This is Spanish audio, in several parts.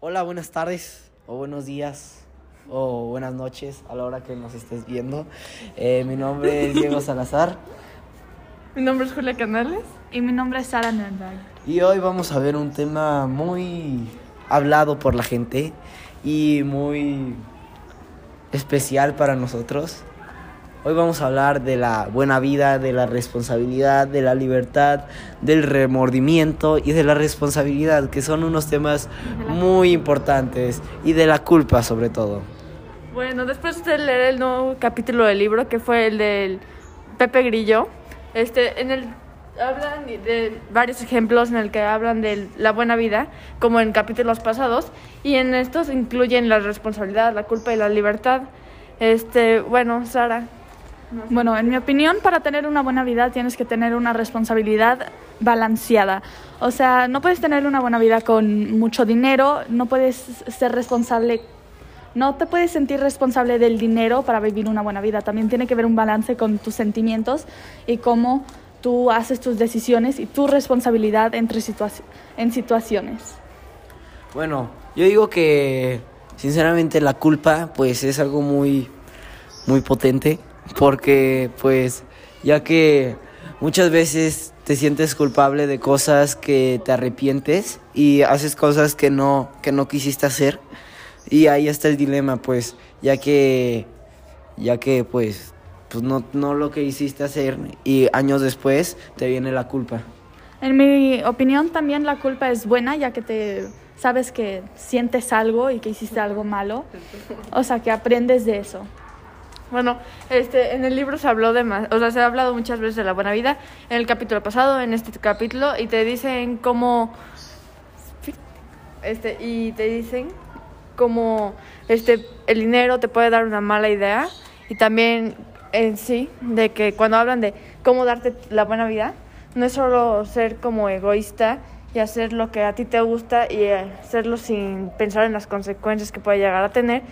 Hola, buenas tardes o buenos días o buenas noches a la hora que nos estés viendo. Eh, mi nombre es Diego Salazar Mi nombre es Julia Canales. Y mi nombre es Sara Nürnberg. y hoy vamos a ver un tema muy hablado por la gente y muy especial para nosotros. Hoy vamos a hablar de la buena vida, de la responsabilidad, de la libertad, del remordimiento y de la responsabilidad, que son unos temas muy importantes y de la culpa sobre todo. Bueno, después de leer el nuevo capítulo del libro, que fue el del Pepe Grillo, este, en el hablan de varios ejemplos en el que hablan de la buena vida, como en capítulos pasados, y en estos incluyen la responsabilidad, la culpa y la libertad. Este, bueno, Sara. Bueno, en mi opinión, para tener una buena vida tienes que tener una responsabilidad balanceada. O sea, no puedes tener una buena vida con mucho dinero, no puedes ser responsable, no te puedes sentir responsable del dinero para vivir una buena vida. También tiene que haber un balance con tus sentimientos y cómo tú haces tus decisiones y tu responsabilidad entre situa- en situaciones. Bueno, yo digo que sinceramente la culpa pues es algo muy muy potente porque pues ya que muchas veces te sientes culpable de cosas que te arrepientes y haces cosas que no que no quisiste hacer y ahí está el dilema pues ya que ya que pues pues no no lo que hiciste hacer y años después te viene la culpa. En mi opinión también la culpa es buena ya que te sabes que sientes algo y que hiciste algo malo. O sea, que aprendes de eso. Bueno, este, en el libro se habló de más, o sea, se ha hablado muchas veces de la buena vida, en el capítulo pasado, en este capítulo, y te dicen cómo, este, y te dicen cómo, este, el dinero te puede dar una mala idea, y también en sí, de que cuando hablan de cómo darte la buena vida, no es solo ser como egoísta y hacer lo que a ti te gusta y hacerlo sin pensar en las consecuencias que puede llegar a tener,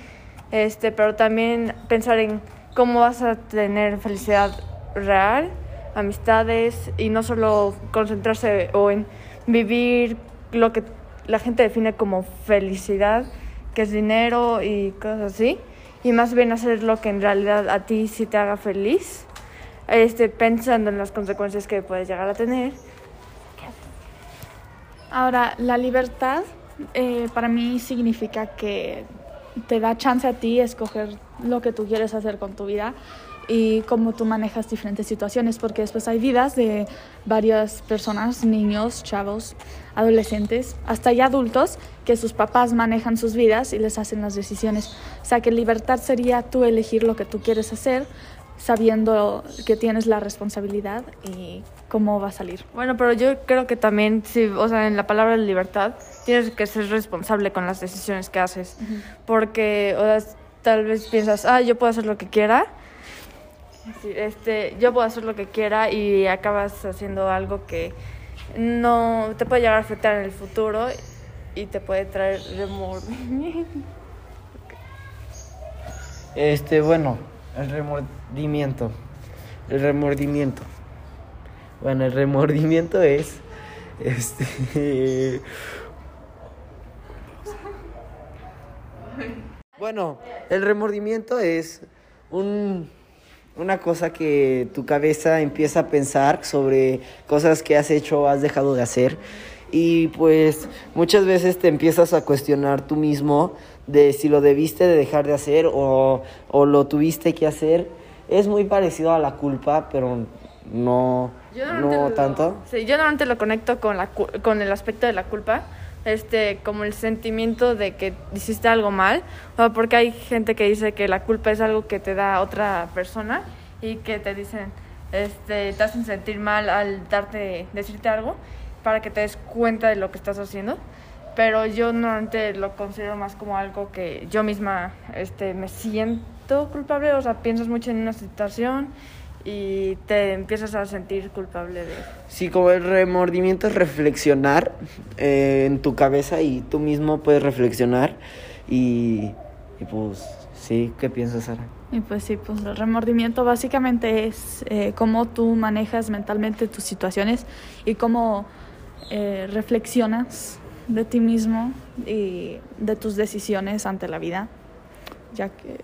este, pero también pensar en cómo vas a tener felicidad real, amistades y no solo concentrarse o en vivir lo que la gente define como felicidad, que es dinero y cosas así, y más bien hacer lo que en realidad a ti sí te haga feliz, este, pensando en las consecuencias que puedes llegar a tener. Ahora, la libertad eh, para mí significa que te da chance a ti escoger lo que tú quieres hacer con tu vida y cómo tú manejas diferentes situaciones, porque después hay vidas de varias personas, niños, chavos, adolescentes, hasta ya adultos, que sus papás manejan sus vidas y les hacen las decisiones. O sea, que libertad sería tú elegir lo que tú quieres hacer, sabiendo que tienes la responsabilidad y cómo va a salir. Bueno, pero yo creo que también, sí, o sea, en la palabra libertad, tienes que ser responsable con las decisiones que haces. Porque, o sea, tal vez piensas, ah, yo puedo hacer lo que quiera. Sí, este, yo puedo hacer lo que quiera y acabas haciendo algo que no te puede llegar a afectar en el futuro y te puede traer remordimiento. Este, bueno, el remordimiento. El remordimiento. Bueno, el remordimiento es. Este. Bueno, el remordimiento es un, una cosa que tu cabeza empieza a pensar sobre cosas que has hecho o has dejado de hacer. Y pues muchas veces te empiezas a cuestionar tú mismo de si lo debiste de dejar de hacer o, o lo tuviste que hacer. Es muy parecido a la culpa, pero no, no lo- tanto. Sí, yo normalmente lo conecto con, la, con el aspecto de la culpa, este, como el sentimiento de que hiciste algo mal, o porque hay gente que dice que la culpa es algo que te da otra persona y que te dicen, este, te hacen sentir mal al darte, decirte algo para que te des cuenta de lo que estás haciendo. Pero yo normalmente lo considero más como algo que yo misma este, me siento culpable, o sea, piensas mucho en una situación y te empiezas a sentir culpable de Sí, como el remordimiento es reflexionar eh, en tu cabeza y tú mismo puedes reflexionar y, y pues sí, ¿qué piensas, Sara? Y pues sí, pues el remordimiento básicamente es eh, cómo tú manejas mentalmente tus situaciones y cómo eh, reflexionas de ti mismo y de tus decisiones ante la vida, ya que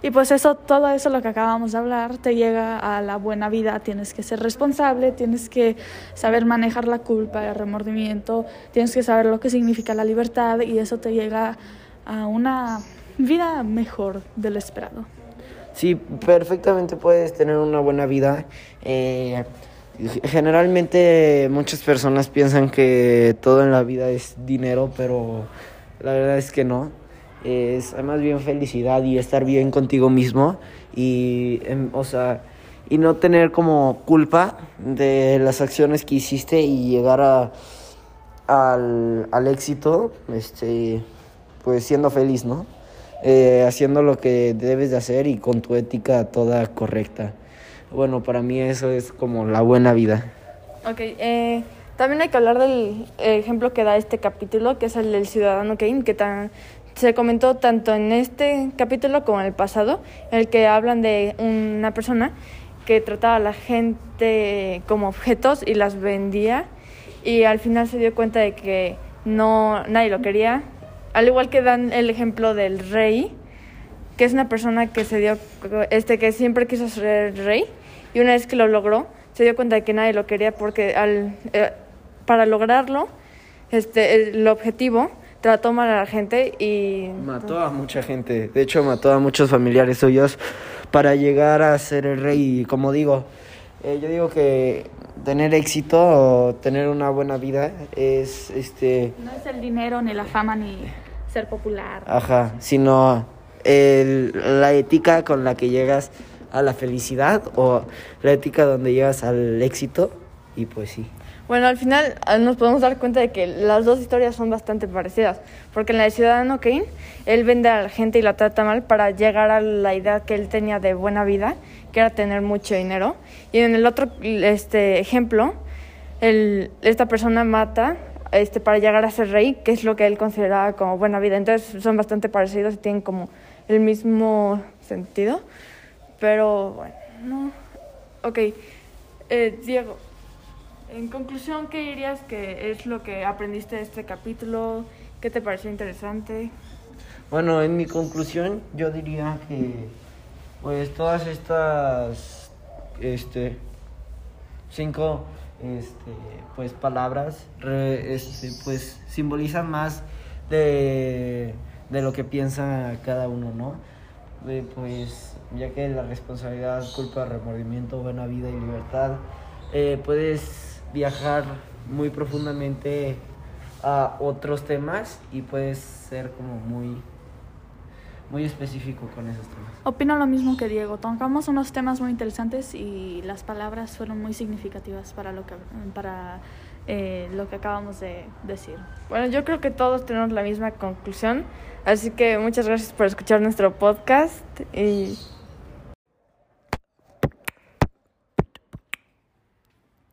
y pues eso, todo eso lo que acabamos de hablar, te llega a la buena vida, tienes que ser responsable, tienes que saber manejar la culpa, el remordimiento, tienes que saber lo que significa la libertad y eso te llega a una vida mejor de lo esperado. Sí, perfectamente puedes tener una buena vida. Eh, generalmente muchas personas piensan que todo en la vida es dinero, pero la verdad es que no es más bien felicidad y estar bien contigo mismo y, em, o sea, y no tener como culpa de las acciones que hiciste y llegar a, al, al éxito, este, pues siendo feliz, ¿no? Eh, haciendo lo que debes de hacer y con tu ética toda correcta. Bueno, para mí eso es como la buena vida. Ok, eh, también hay que hablar del ejemplo que da este capítulo, que es el del ciudadano Kane, que tan, se comentó tanto en este capítulo como en el pasado, en el que hablan de una persona que trataba a la gente como objetos y las vendía y al final se dio cuenta de que no nadie lo quería. Al igual que dan el ejemplo del rey, que es una persona que se dio este que siempre quiso ser rey y una vez que lo logró se dio cuenta de que nadie lo quería porque al eh, para lograrlo este el objetivo trató mal a la gente y... Mató a mucha gente, de hecho mató a muchos familiares suyos para llegar a ser el rey. Y como digo, eh, yo digo que tener éxito o tener una buena vida es este... No es el dinero, ni la fama, ni ser popular. Ajá, sino el, la ética con la que llegas a la felicidad o la ética donde llegas al éxito y pues sí. Bueno, al final ah, nos podemos dar cuenta de que las dos historias son bastante parecidas, porque en la de Ciudadano Kane, él vende a la gente y la trata mal para llegar a la idea que él tenía de buena vida, que era tener mucho dinero. Y en el otro este ejemplo, esta persona mata este, para llegar a ser rey, que es lo que él consideraba como buena vida. Entonces son bastante parecidos y tienen como el mismo sentido. Pero bueno, no. Ok, eh, Diego. En conclusión, ¿qué dirías que es lo que aprendiste de este capítulo? ¿Qué te pareció interesante? Bueno, en mi conclusión yo diría que pues todas estas este cinco este pues palabras este, pues simbolizan más de, de lo que piensa cada uno, ¿no? pues ya que la responsabilidad, culpa, remordimiento, buena vida y libertad, eh, puedes viajar muy profundamente a otros temas y puedes ser como muy muy específico con esos temas. Opino lo mismo que Diego. Tocamos unos temas muy interesantes y las palabras fueron muy significativas para lo que para eh, lo que acabamos de decir. Bueno, yo creo que todos tenemos la misma conclusión, así que muchas gracias por escuchar nuestro podcast y